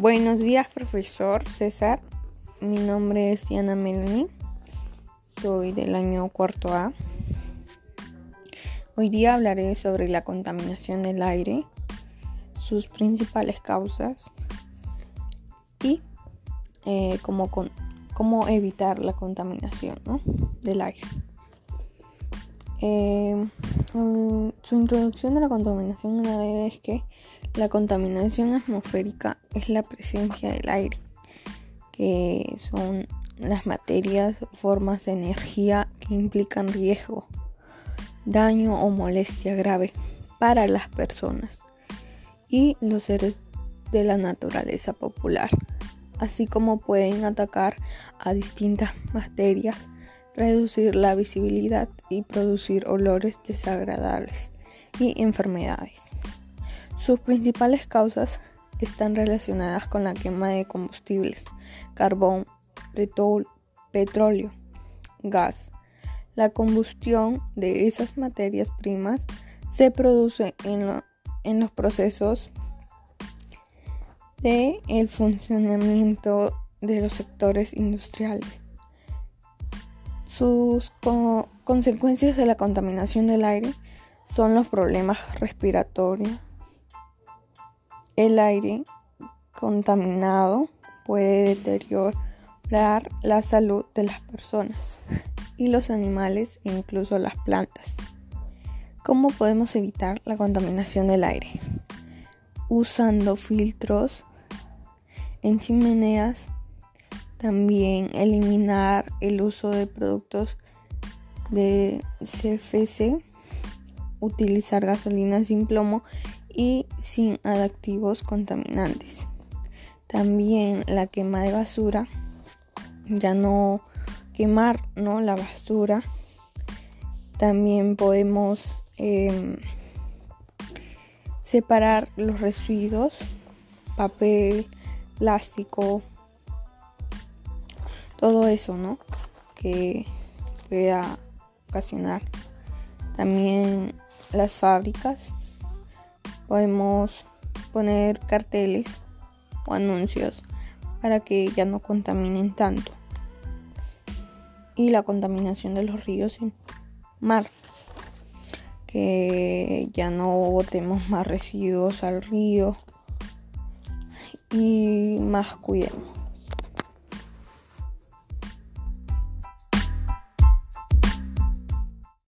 Buenos días, profesor César. Mi nombre es Diana Melanie. Soy del año cuarto A. Hoy día hablaré sobre la contaminación del aire, sus principales causas y eh, cómo, cómo, evitar la contaminación del aire. Eh, mm, su introducción de la contaminación en aire es que la contaminación atmosférica es la presencia del aire, que son las materias formas de energía que implican riesgo, daño o molestia grave para las personas y los seres de la naturaleza popular, así como pueden atacar a distintas materias reducir la visibilidad y producir olores desagradables y enfermedades. Sus principales causas están relacionadas con la quema de combustibles, carbón, petróleo, gas. La combustión de esas materias primas se produce en, los procesos de el funcionamiento de los sectores industriales. Sus consecuencias de la contaminación del aire son los problemas respiratorios. El aire contaminado puede deteriorar la salud de las personas y los animales e incluso las plantas. ¿Cómo podemos evitar la contaminación del aire? Usando filtros en chimeneas también eliminar el uso de productos de CFC, utilizar gasolina sin plomo y sin adactivos contaminantes. También la quema de basura, ya no quemar ¿no? la basura. También podemos em, separar los residuos, papel, plástico, todo eso, ¿no? Que pueda ocasionar. También las fábricas. Podemos poner carteles o anuncios para que ya no contaminen tanto. Y la contaminación de los ríos y mar. Que ya no botemos más residuos al río y más cuidemos.